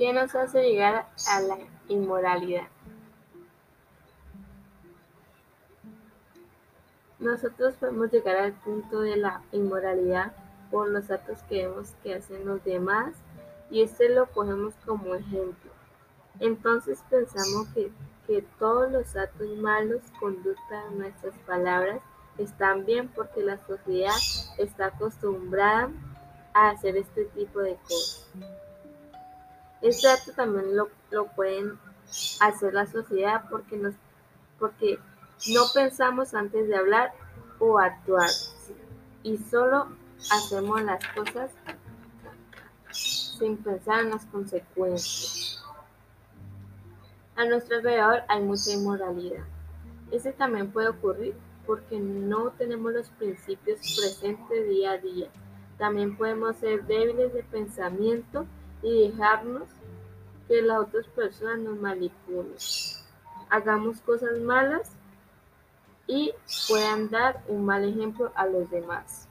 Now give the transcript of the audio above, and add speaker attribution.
Speaker 1: ¿Qué nos hace llegar a la inmoralidad? Nosotros podemos llegar al punto de la inmoralidad por los actos que vemos que hacen los demás y este lo cogemos como ejemplo. Entonces pensamos que, que todos los actos malos, conductas, nuestras palabras están bien porque la sociedad está acostumbrada a hacer este tipo de cosas. Este acto también lo, lo pueden hacer la sociedad porque, nos, porque no pensamos antes de hablar o actuar y solo hacemos las cosas sin pensar en las consecuencias. A nuestro alrededor hay mucha inmoralidad. Ese también puede ocurrir porque no tenemos los principios presentes día a día. También podemos ser débiles de pensamiento y dejarnos que las otras personas nos manipulen. Hagamos cosas malas y puedan dar un mal ejemplo a los demás.